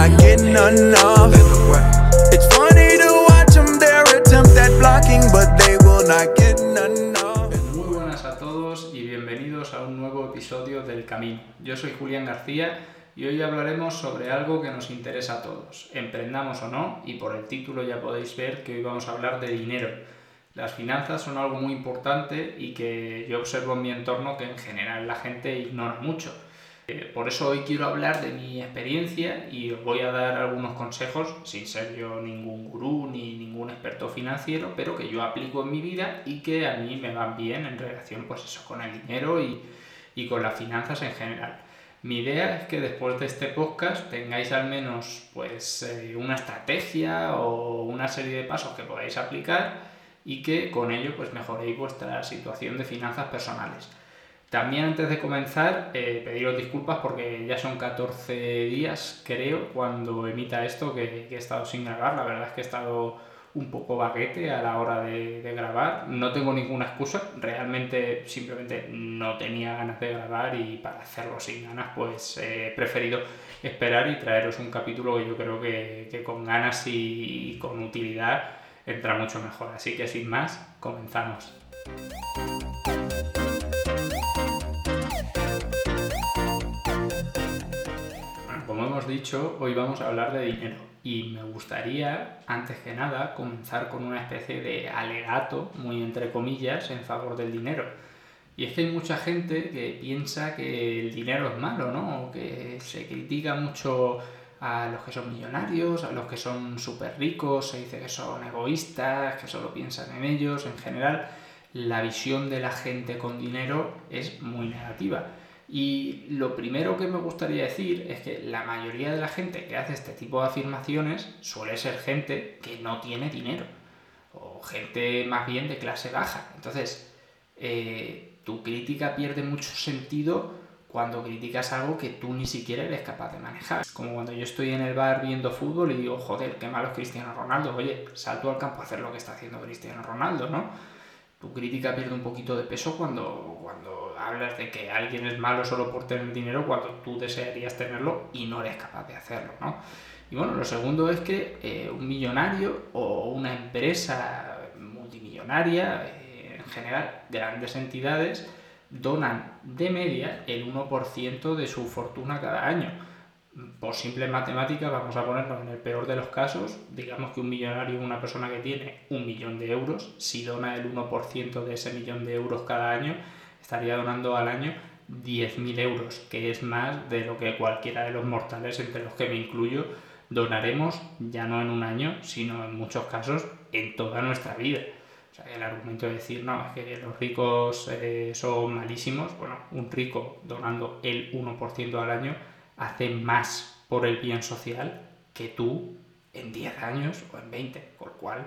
not getting enough. It's funny to watch them their attempt at blocking, but they will not get enough. Muy buenas a todos y bienvenidos a un nuevo episodio del Camino. Yo soy Julián García y hoy hablaremos sobre algo que nos interesa a todos, emprendamos o no, y por el título ya podéis ver que hoy vamos a hablar de dinero. Las finanzas son algo muy importante y que yo observo en mi entorno que en general la gente ignora mucho. Eh, por eso hoy quiero hablar de mi experiencia y os voy a dar algunos consejos, sin ser yo ningún gurú ni ningún experto financiero, pero que yo aplico en mi vida y que a mí me van bien en relación pues eso, con el dinero y, y con las finanzas en general. Mi idea es que después de este podcast tengáis al menos pues eh, una estrategia o una serie de pasos que podáis aplicar y que con ello pues mejoréis vuestra situación de finanzas personales. También antes de comenzar, eh, pediros disculpas porque ya son 14 días, creo, cuando emita esto que, he estado sin grabar. La verdad es que he estado un poco baguete a la hora de, grabar. No tengo ninguna excusa, realmente simplemente no tenía ganas de grabar y para hacerlo sin ganas pues he preferido esperar y traeros un capítulo que yo creo que, con ganas y con utilidad entra mucho mejor. Así que sin más, comenzamos. Como hemos dicho, hoy vamos a hablar de dinero y me gustaría, antes que nada, comenzar con una especie de alegato, muy entre comillas, en favor del dinero. Y es que hay mucha gente que piensa que el dinero es malo, ¿no? que se critica mucho a los que son millonarios, a los que son súper ricos, se dice que son egoístas, que solo piensan en ellos, en general la visión de la gente con dinero es muy negativa. Y lo primero que me gustaría decir es que la mayoría de la gente que hace este tipo de afirmaciones suele ser gente que no tiene dinero, o gente más bien de clase baja. Entonces, eh, tu crítica pierde mucho sentido cuando criticas algo que tú ni siquiera eres capaz de manejar. Como cuando yo estoy en el bar viendo fútbol y digo, joder, qué malo es Cristiano Ronaldo. Oye, salto al campo a hacer lo que está haciendo Cristiano Ronaldo, ¿no? Tu crítica pierde un poquito de peso cuando, cuando hablas de que alguien es malo solo por tener dinero cuando tú desearías tenerlo y no eres capaz de hacerlo, ¿no? Y bueno, lo segundo es que eh, un millonario o una empresa multimillonaria, eh, en general grandes entidades, donan de media el 1% de su fortuna cada año. Por simple matemática, vamos a ponernos en el peor de los casos, digamos que un millonario es una persona que tiene un millón de euros, si dona el 1% de ese millón de euros cada año, estaría donando al año 10.000 euros, que es más de lo que cualquiera de los mortales, entre los que me incluyo, donaremos ya no en un año, sino en muchos casos en toda nuestra vida. El argumento de decir, no, es que los ricos eh, son malísimos, bueno, un rico donando el 1% al año hace más por el bien social que tú en 10 años o en 20, por cual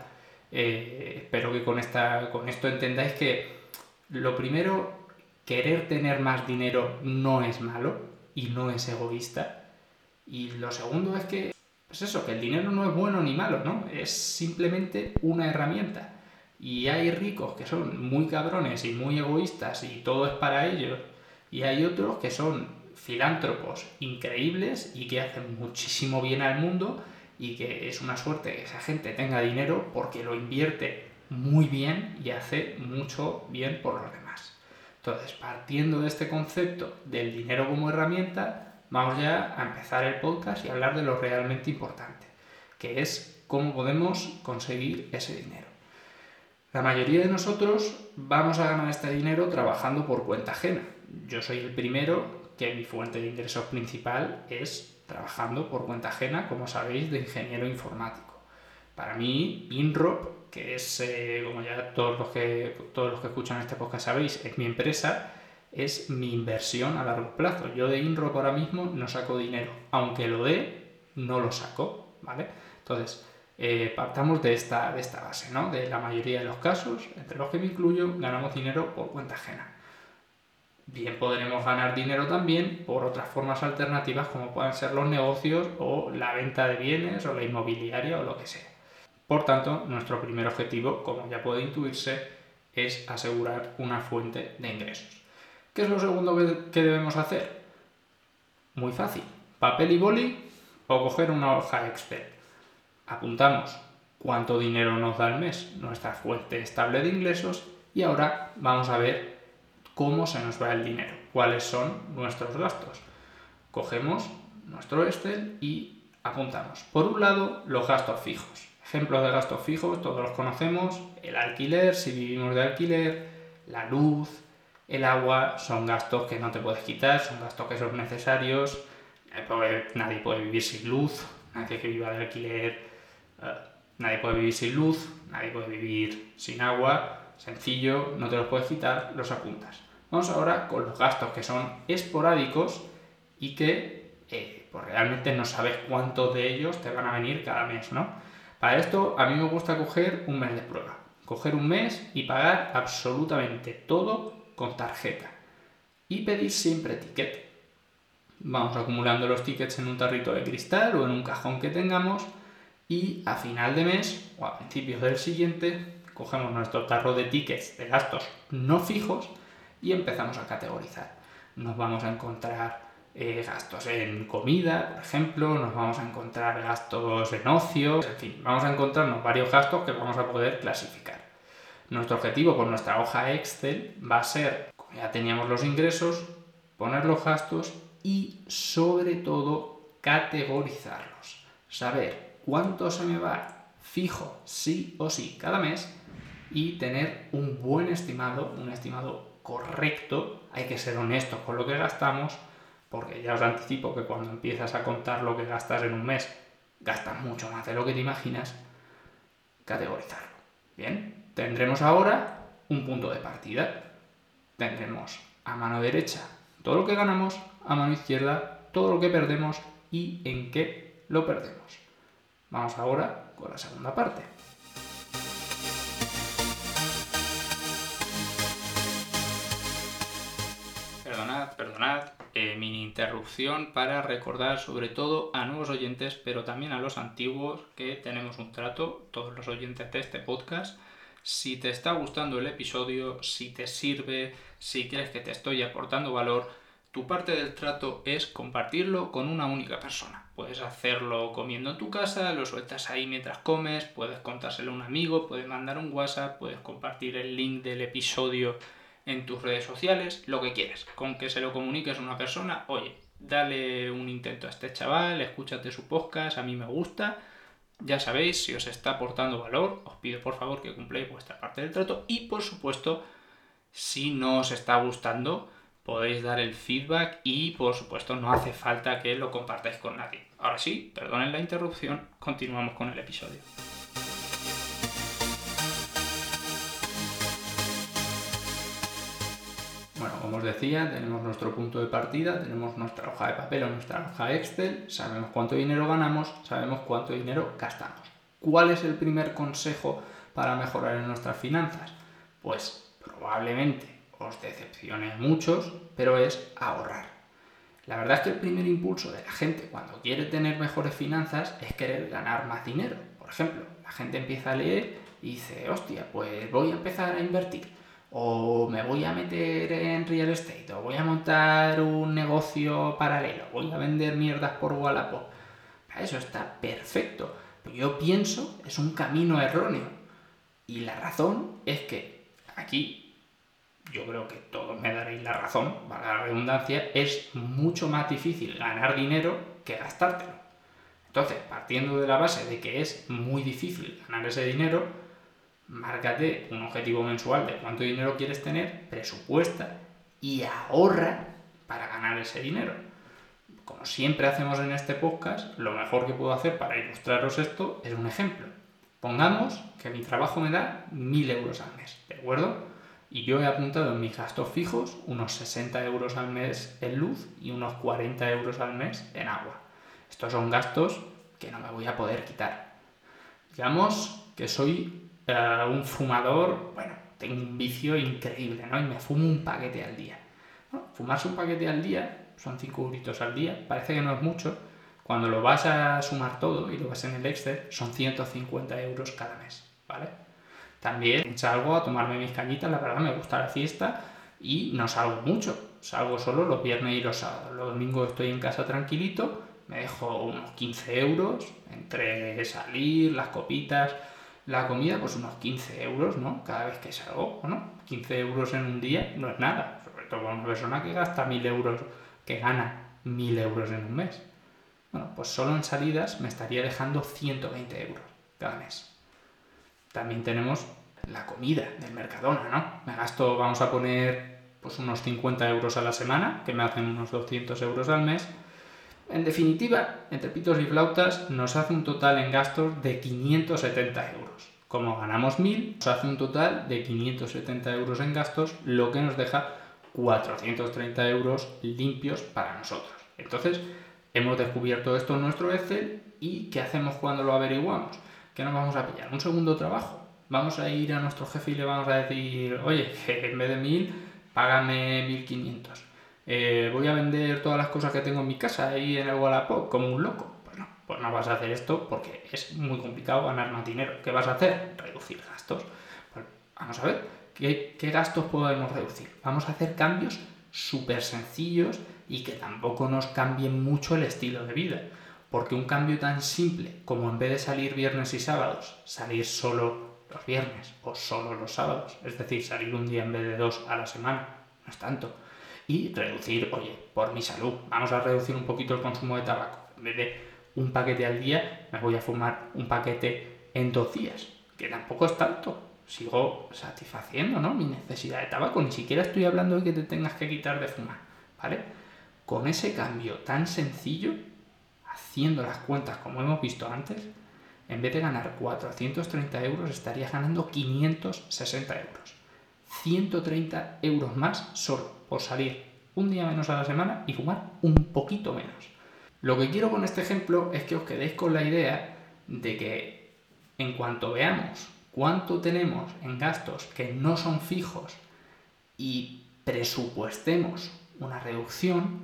eh, espero que con, esta, con esto entendáis que lo primero, querer tener más dinero no es malo y no es egoísta. Y lo segundo es que, pues eso, que el dinero no es bueno ni malo, ¿no? Es simplemente una herramienta y hay ricos que son muy cabrones y muy egoístas y todo es para ellos. Y hay otros que son filántropos increíbles y que hacen muchísimo bien al mundo y que es una suerte que esa gente tenga dinero porque lo invierte muy bien y hace mucho bien por los demás. Entonces, partiendo de este concepto del dinero como herramienta, vamos ya a empezar el podcast y hablar de lo realmente importante, que es cómo podemos conseguir ese dinero. La mayoría de nosotros vamos a ganar este dinero trabajando por cuenta ajena. Yo soy el primero que mi fuente de ingresos principal es trabajando por cuenta ajena, como sabéis, de ingeniero informático. Para mí, INROP, que es, eh, como ya todos los, que, todos los que escuchan este podcast sabéis, es mi empresa, es mi inversión a largo plazo. Yo de INROP ahora mismo no saco dinero. Aunque lo dé, no lo saco, ¿vale? Entonces, eh, partamos de esta, de esta base, ¿no? De la mayoría de los casos, entre los que me incluyo, ganamos dinero por cuenta ajena. Bien podremos ganar dinero también por otras formas alternativas como pueden ser los negocios o la venta de bienes o la inmobiliaria o lo que sea. Por tanto, nuestro primer objetivo, como ya puede intuirse, es asegurar una fuente de ingresos. ¿Qué es lo segundo que debemos hacer? Muy fácil. Papel y boli o coger una hoja Excel. Apuntamos cuánto dinero nos da el mes, nuestra fuente estable de ingresos y ahora vamos a ver cómo se nos va el dinero, cuáles son nuestros gastos. Cogemos nuestro Excel y apuntamos. Por un lado, los gastos fijos. Ejemplos de gastos fijos, todos los conocemos. El alquiler, si vivimos de alquiler, la luz, el agua, son gastos que no te puedes quitar, son gastos que son necesarios. Nadie puede vivir sin luz, nadie que viva de alquiler, eh, nadie puede vivir sin luz, nadie puede vivir sin agua. Sencillo, no te los puedes quitar, los apuntas. Vamos ahora con los gastos que son esporádicos y que eh, pues realmente no sabes cuántos de ellos te van a venir cada mes, ¿no? Para esto a mí me gusta coger un mes de prueba. Coger un mes y pagar absolutamente todo con tarjeta. Y pedir siempre ticket. Vamos acumulando los tickets en un tarrito de cristal o en un cajón que tengamos y a final de mes o a principios del siguiente cogemos nuestro tarro de tickets de gastos no fijos y empezamos a categorizar. Nos vamos a encontrar eh, gastos en comida, por ejemplo, nos vamos a encontrar gastos en ocio, en fin, vamos a encontrarnos varios gastos que vamos a poder clasificar. Nuestro objetivo con nuestra hoja Excel va a ser, como ya teníamos los ingresos, poner los gastos y sobre todo categorizarlos. Saber cuánto se me va fijo sí o sí cada mes y tener un buen estimado, un estimado correcto, hay que ser honestos con lo que gastamos, porque ya os anticipo que cuando empiezas a contar lo que gastas en un mes, gastas mucho más de lo que te imaginas, categorizarlo. Bien, tendremos ahora un punto de partida. Tendremos a mano derecha todo lo que ganamos, a mano izquierda todo lo que perdemos y en qué lo perdemos. Vamos ahora con la segunda parte. Para recordar sobre todo a nuevos oyentes, pero también a los antiguos, que tenemos un trato, todos los oyentes de este podcast. Si te está gustando el episodio, si te sirve, si crees que te estoy aportando valor, tu parte del trato es compartirlo con una única persona. Puedes hacerlo comiendo en tu casa, lo sueltas ahí mientras comes, puedes contárselo a un amigo, puedes mandar un WhatsApp, puedes compartir el link del episodio en tus redes sociales, lo que quieras. Con que se lo comuniques a una persona, oye, dale un intento a este chaval, escúchate su podcast, a mí me gusta. Ya sabéis, si os está aportando valor, os pido por favor que cumpláis vuestra parte del trato y por supuesto, si no os está gustando, podéis dar el feedback y por supuesto no hace falta que lo compartáis con nadie. Ahora sí, perdonen la interrupción, continuamos con el episodio. Como os decía, tenemos nuestro punto de partida, tenemos nuestra hoja de papel o nuestra hoja Excel, sabemos cuánto dinero ganamos, sabemos cuánto dinero gastamos. ¿Cuál es el primer consejo para mejorar en nuestras finanzas? Pues probablemente os decepcione muchos, pero es ahorrar. La verdad es que el primer impulso de la gente cuando quiere tener mejores finanzas es querer ganar más dinero. Por ejemplo, la gente empieza a leer y dice, hostia, pues voy a empezar a invertir o me voy a meter en real estate, o voy a montar un negocio paralelo, voy a vender mierdas por Wallapop. Eso está perfecto. Yo pienso, es un camino erróneo. Y la razón es que aquí, yo creo que todos me daréis la razón, para la redundancia, es mucho más difícil ganar dinero que gastártelo. Entonces, partiendo de la base de que es muy difícil ganar ese dinero, márcate un objetivo mensual de cuánto dinero quieres tener, presupuesta y ahorra para ganar ese dinero. Como siempre hacemos en este podcast, lo mejor que puedo hacer para ilustraros esto es un ejemplo. Pongamos que mi trabajo me da 1000 euros al mes, ¿de acuerdo? Y yo he apuntado en mis gastos fijos unos 60 euros al mes en luz y unos 40 euros al mes en agua. Estos son gastos que no me voy a poder quitar. Digamos que soy un fumador, bueno, tengo un vicio increíble, ¿no? Y me fumo un paquete al día. fumarse un paquete al día, son 5 euritos al día, parece que no es mucho. Cuando lo vas a sumar todo y lo vas en el Excel, son 150 euros cada mes, ¿vale? También salgo a tomarme mis cañitas, la verdad me gusta la fiesta y no salgo mucho. Salgo solo los viernes y los sábados. Los domingos estoy en casa tranquilito, me dejo unos 15 euros entre salir, las copitas, la comida, pues unos 15 euros, ¿no? Cada vez que salgo, ¿no? 15 euros en un día no es nada, sobre todo para una persona que gasta 1000 euros, que gana 1000 euros en un mes. Bueno, pues solo en salidas me estaría dejando 120 euros cada mes. También tenemos la comida del Mercadona, ¿no? Me gasto, vamos a poner, pues unos 50 euros a la semana, que me hacen unos 200 euros al mes. En definitiva, entre pitos y flautas, nos hace un total en gastos de 570 euros. Como ganamos 1000, nos hace un total de 570 euros en gastos, lo que nos deja 430 euros limpios para nosotros. Entonces, hemos descubierto esto en nuestro Excel y ¿qué hacemos cuando lo averiguamos? ¿Qué nos vamos a pillar? ¿Un segundo trabajo? Vamos a ir a nuestro jefe y le vamos a decir, oye, en vez de 1000, págame 1500. Eh, voy a vender todas las cosas que tengo en mi casa ahí en el Wallapop como un loco. Pues no vas a hacer esto porque es muy complicado ganar más dinero. ¿Qué vas a hacer? Reducir gastos. Pues vamos a ver, ¿qué, qué gastos podemos reducir? Vamos a hacer cambios súper sencillos y que tampoco nos cambien mucho el estilo de vida. Porque un cambio tan simple como en vez de salir viernes y sábados, salir solo los viernes o solo los sábados, es decir, salir un día en vez de dos a la semana, no es tanto. Y reducir, oye, por mi salud, vamos a reducir un poquito el consumo de tabaco. En vez de un paquete al día, me voy a fumar un paquete en dos días, que tampoco es tanto. Sigo satisfaciendo ¿no? mi necesidad de tabaco, ni siquiera estoy hablando de que te tengas que quitar de fumar, ¿vale? Con ese cambio tan sencillo, haciendo las cuentas como hemos visto antes, en vez de ganar 430 euros, estaría ganando 560 euros. 130 euros más solo por salir un día menos a la semana y fumar un poquito menos. Lo que quiero con este ejemplo es que os quedéis con la idea de que en cuanto veamos cuánto tenemos en gastos que no son fijos y presupuestemos una reducción,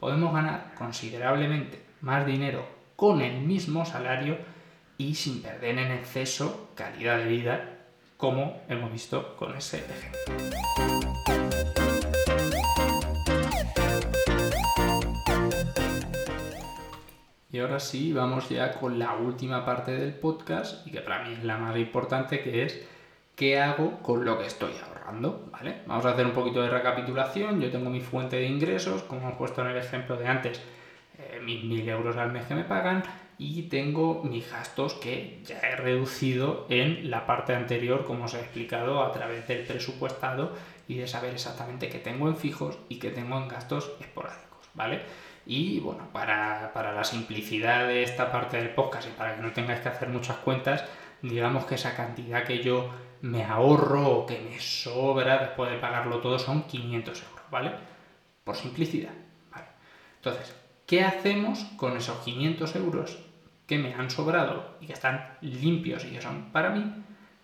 podemos ganar considerablemente más dinero con el mismo salario y sin perder en exceso calidad de vida, como hemos visto con ese ejemplo. Y ahora sí, vamos ya con la última parte del podcast y que para mí es la más importante, que es qué hago con lo que estoy ahorrando, ¿vale? Vamos a hacer un poquito de recapitulación. Yo tengo mi fuente de ingresos, como hemos puesto en el ejemplo de antes, eh, mis mil euros al mes que me pagan y tengo mis gastos que ya he reducido en la parte anterior, como os he explicado, a través del presupuestado y de saber exactamente qué tengo en fijos y qué tengo en gastos esporádicos, ¿vale? Y bueno, para, para la simplicidad de esta parte del podcast y para que no tengáis que hacer muchas cuentas, digamos que esa cantidad que yo me ahorro o que me sobra después de pagarlo todo son 500 euros, ¿vale? Por simplicidad, ¿vale? Entonces, ¿qué hacemos con esos 500 euros que me han sobrado y que están limpios y que son para mí,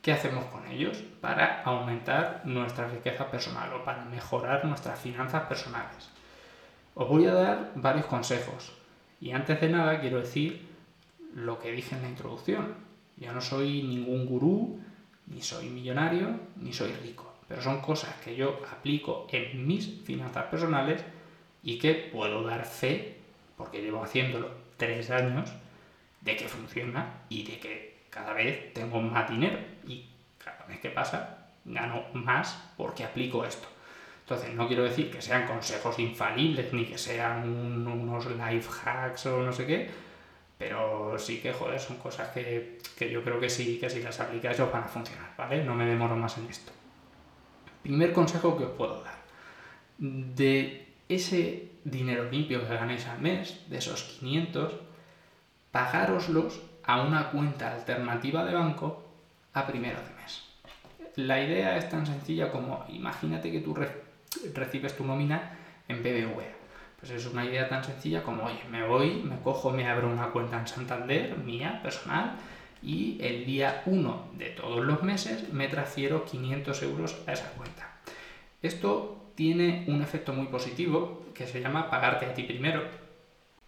¿qué hacemos con ellos para aumentar nuestra riqueza personal o para mejorar nuestras finanzas personales? Os voy a dar varios consejos y antes de nada quiero decir lo que dije en la introducción. Yo no soy ningún gurú, ni soy millonario, ni soy rico, pero son cosas que yo aplico en mis finanzas personales y que puedo dar fe, porque llevo haciéndolo tres años, de que funciona y de que cada vez tengo más dinero y cada vez que pasa gano más porque aplico esto. Entonces no quiero decir que sean consejos infalibles ni que sean unos life hacks o no sé qué, pero sí que, joder, son cosas que, que yo creo que sí, que si las aplicáis os van a funcionar, ¿vale? No me demoro más en esto. Primer consejo que os puedo dar. De ese dinero limpio que ganéis al mes, de esos 500, pagároslos a una cuenta alternativa de banco a primero de mes. La idea es tan sencilla como imagínate que tú recibes tu nómina en BBVA. Pues es una idea tan sencilla como, oye, me voy, me cojo, me abro una cuenta en Santander, mía, personal, y el día 1 de todos los meses me transfiero 500 euros a esa cuenta. Esto tiene un efecto muy positivo que se llama pagarte a ti primero.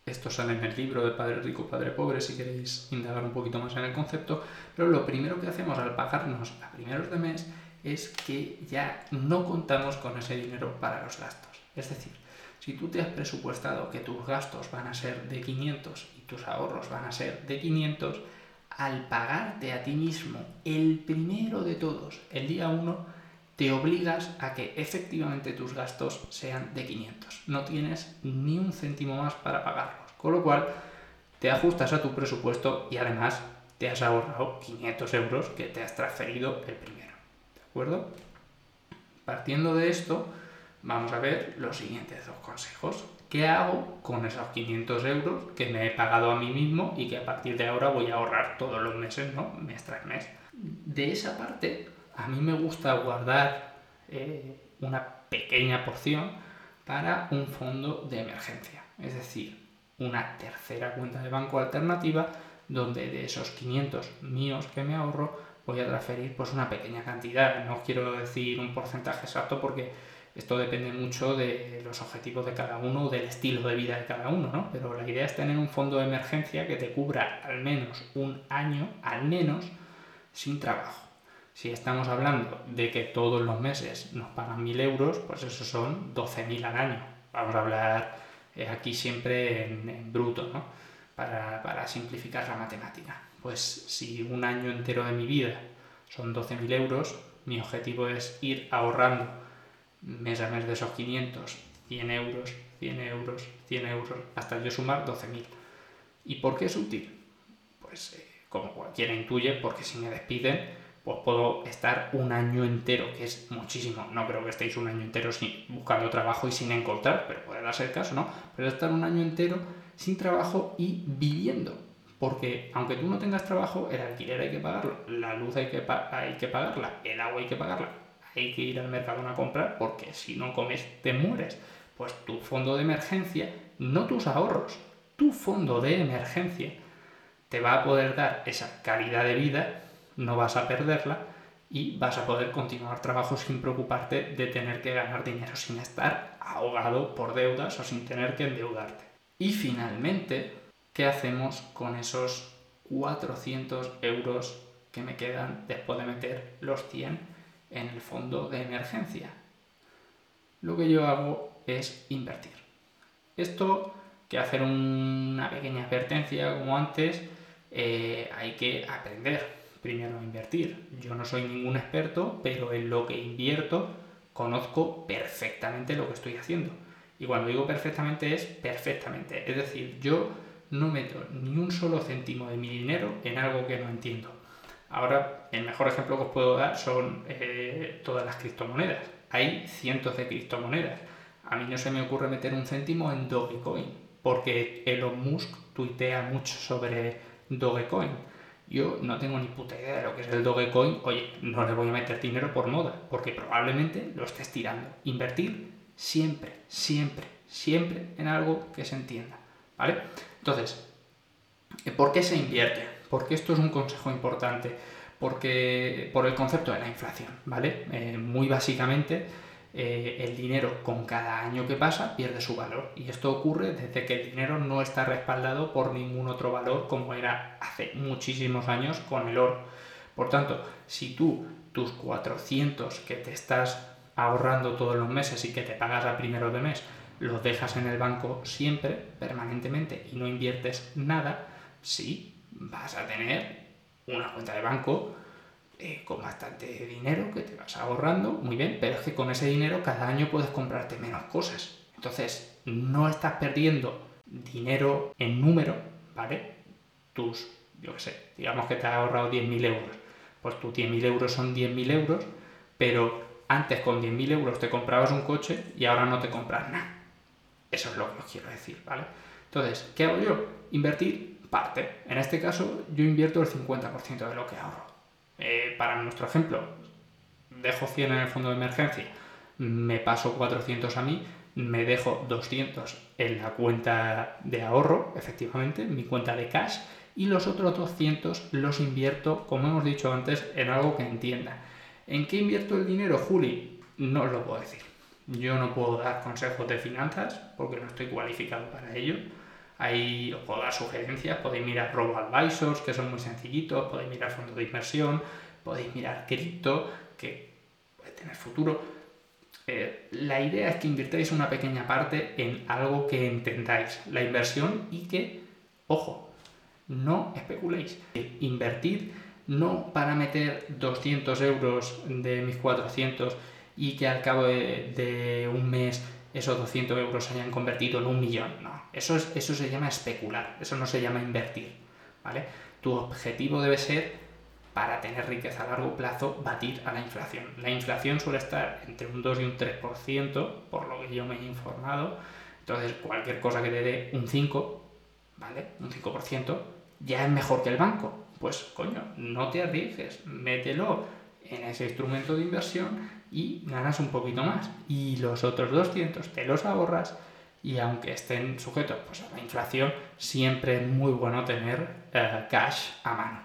Esto sale en el libro de Padre Rico, Padre Pobre, si queréis indagar un poquito más en el concepto. Pero lo primero que hacemos al pagarnos a primeros de mes es que ya no contamos con ese dinero para los gastos. Es decir, Si tú te has presupuestado que tus gastos van a ser de 500 y tus ahorros van a ser de 500, al pagarte a ti mismo el primero de todos, el día 1, te obligas a que efectivamente tus gastos sean de 500. No tienes ni un céntimo más para pagarlos. Con lo cual, te ajustas a tu presupuesto y además te has ahorrado 500 euros que te has transferido el primero. ¿De acuerdo? Partiendo de esto, vamos a ver los siguientes dos consejos. ¿Qué hago con esos 500 euros que me he pagado a mí mismo y que a partir de ahora voy a ahorrar todos los meses, ¿no? Mes tras mes. De esa parte, a mí me gusta guardar eh, una pequeña porción para un fondo de emergencia. Es decir, una tercera cuenta de banco alternativa donde de esos 500 míos que me ahorro voy a transferir pues una pequeña cantidad. No quiero decir un porcentaje exacto porque esto depende mucho de los objetivos de cada uno o del estilo de vida de cada uno, ¿no? Pero la idea es tener un fondo de emergencia que te cubra al menos un año, al menos, sin trabajo. Si estamos hablando de que todos los meses nos pagan 1.000 euros, pues eso son 12.000 al año. Vamos a hablar eh, aquí siempre en, bruto, ¿no? Para, para, simplificar la matemática. Pues si un año entero de mi vida son 12.000 euros, mi objetivo es ir ahorrando mes a mes de esos 500, 100 euros, 100 euros, 100 euros, hasta yo sumar 12.000. ¿Y por qué es útil? Pues eh, como cualquiera intuye, porque si me despiden, pues puedo estar un año entero, que es muchísimo. No creo que estéis un año entero sin, buscando trabajo y sin encontrar, pero puede darse el caso, ¿no? Pero estar un año entero sin trabajo y viviendo. Porque aunque tú no tengas trabajo, el alquiler hay que pagarlo, la luz hay que, hay que pagarla, el agua hay que pagarla, hay que ir al mercado a comprar, porque si no comes te mueres. Pues tu fondo de emergencia, no tus ahorros, tu fondo de emergencia te va a poder dar esa calidad de vida no vas a perderla y vas a poder continuar trabajo sin preocuparte de tener que ganar dinero, sin estar ahogado por deudas o sin tener que endeudarte. Y finalmente, ¿qué hacemos con esos 400 euros que me quedan después de meter los 100 en el fondo de emergencia? Lo que yo hago es invertir. Esto que hacer una pequeña advertencia como antes, eh, hay que aprender primero a invertir. Yo no soy ningún experto, pero en lo que invierto conozco perfectamente lo que estoy haciendo. Y cuando digo perfectamente es perfectamente. Es decir, yo no meto ni un solo céntimo de mi dinero en algo que no entiendo. Ahora, el mejor ejemplo que os puedo dar son eh, todas las criptomonedas. Hay cientos de criptomonedas. A mí no se me ocurre meter un céntimo en Dogecoin, porque Elon Musk tuitea mucho sobre Dogecoin yo no tengo ni puta idea de lo que es el Dogecoin. Oye, no le voy a meter dinero por moda, porque probablemente lo estés tirando. Invertir siempre, siempre, siempre en algo que se entienda. ¿Vale? Entonces, ¿por qué se invierte? Porque esto es un consejo importante. Porque por el concepto de la inflación, ¿vale? Eh, muy básicamente, eh, el dinero con cada año que pasa pierde su valor. Y esto ocurre desde que el dinero no está respaldado por ningún otro valor como era hace muchísimos años con el oro. Por tanto, si tú tus 400 que te estás ahorrando todos los meses y que te pagas a primero de mes, los dejas en el banco siempre, permanentemente, y no inviertes nada, sí, vas a tener una cuenta de banco eh, con bastante dinero que te vas ahorrando, muy bien, pero es que con ese dinero cada año puedes comprarte menos cosas. Entonces, no estás perdiendo dinero en número, ¿vale? Tus, yo qué sé, digamos que te has ahorrado 10.000 euros. Pues tus 10.000 euros son 10.000 euros, pero antes con 10.000 euros te comprabas un coche y ahora no te compras nada. Eso es lo que os quiero decir, ¿vale? Entonces, ¿qué hago yo? Invertir parte. En este caso, yo invierto el 50% de lo que ahorro. Eh, para nuestro ejemplo, dejo 100 en el fondo de emergencia, me paso 400 a mí, me dejo 200 en la cuenta de ahorro, efectivamente, mi cuenta de cash, y los otros 200 los invierto, como hemos dicho antes, en algo que entienda. ¿En qué invierto el dinero, Juli? No os lo puedo decir. Yo no puedo dar consejos de finanzas porque no estoy cualificado para ello. Ahí os puedo dar sugerencias, podéis mirar Robo Advisors, que son muy sencillitos, podéis mirar fondos de inversión, podéis mirar cripto, que puede tener futuro. Eh, la idea es que invirtáis una pequeña parte en algo que entendáis, la inversión, y que, ojo, no especuléis. Invertid no para meter 200 euros de mis 400 y que al cabo de, un mes esos 200 euros se hayan convertido en un millón. No, eso, es, eso se llama especular, eso no se llama invertir. ¿vale? Tu objetivo debe ser, para tener riqueza a largo plazo, batir a la inflación. La inflación suele estar entre un 2 y un 3%, por lo que yo me he informado. Entonces, cualquier cosa que te dé un 5, ¿vale? Un 5%, ya es mejor que el banco. Pues, coño, no te arriesgues, mételo en ese instrumento de inversión y ganas un poquito más. Y los otros 200 te los ahorras y aunque estén sujetos pues, a la inflación, siempre es muy bueno tener eh, cash a mano.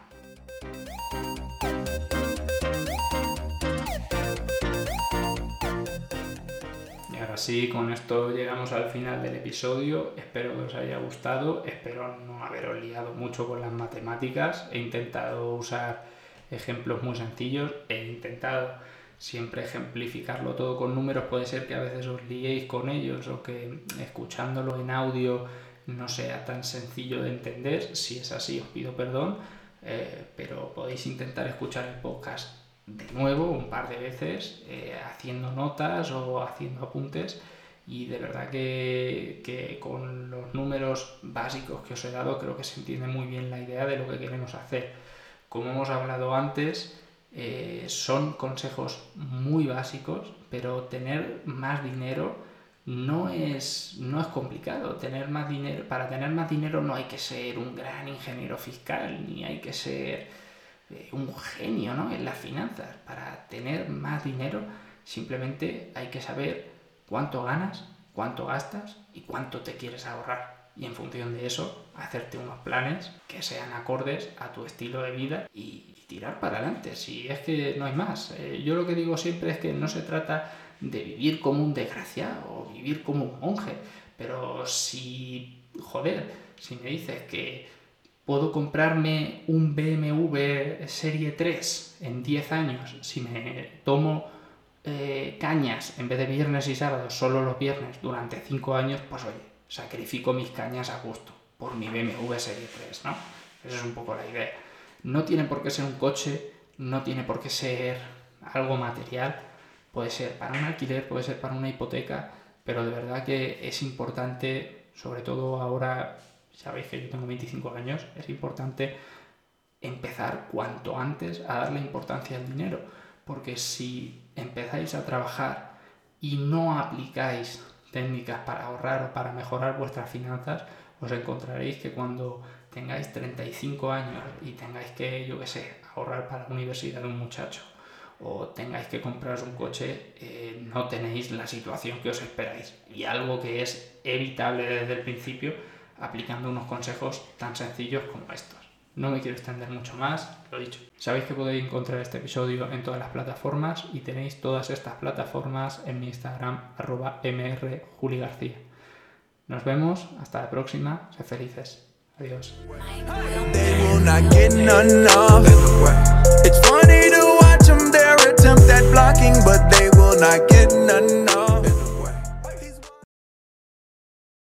Y ahora sí, con esto llegamos al final del episodio. Espero que os haya gustado. Espero no haberos liado mucho con las matemáticas. He intentado usar ejemplos muy sencillos. He intentado siempre ejemplificarlo todo con números. Puede ser que a veces os liéis con ellos o que escuchándolo en audio no sea tan sencillo de entender. Si es así, os pido perdón. Eh, pero podéis intentar escuchar el podcast de nuevo un par de veces eh, haciendo notas o haciendo apuntes y de verdad que, con los números básicos que os he dado creo que se entiende muy bien la idea de lo que queremos hacer. Como hemos hablado antes, eh, son consejos muy básicos, pero tener más dinero no es, no es complicado. Tener más dinero, para tener más dinero no hay que ser un gran ingeniero fiscal, ni hay que ser eh, un genio ¿no? en las finanzas. Para tener más dinero simplemente hay que saber cuánto ganas, cuánto gastas y cuánto te quieres ahorrar. Y en función de eso, hacerte unos planes que sean acordes a tu estilo de vida y, tirar para adelante. Si es que no hay más. Eh, yo lo que digo siempre es que no se trata de vivir como un desgraciado o vivir como un monje. Pero si, joder, si me dices que puedo comprarme un BMW Serie 3 en 10 años, si me tomo eh, cañas en vez de viernes y sábados, solo los viernes durante 5 años, pues oye, sacrifico mis cañas a gusto por mi BMW Serie 3, ¿no? Esa es un poco la idea. No tiene por qué ser un coche, no tiene por qué ser algo material, Puede ser para un alquiler, puede ser para una hipoteca, pero de verdad que es importante, sobre todo ahora, sabéis que yo tengo 25 años, es importante empezar cuanto antes a darle importancia al dinero, porque si empezáis a trabajar y no aplicáis técnicas para ahorrar o para mejorar vuestras finanzas, os encontraréis que cuando tengáis 35 años y tengáis que, yo qué sé, ahorrar para la universidad de un muchacho o tengáis que compraros un coche, eh, no tenéis la situación que os esperáis. Y algo que es evitable desde el principio aplicando unos consejos tan sencillos como estos. No me quiero extender mucho más, lo dicho. Sabéis que podéis encontrar este episodio en todas las plataformas y tenéis todas estas plataformas en mi Instagram, arroba mrjuligarcía. Nos vemos, hasta la próxima, sed felices. Adiós.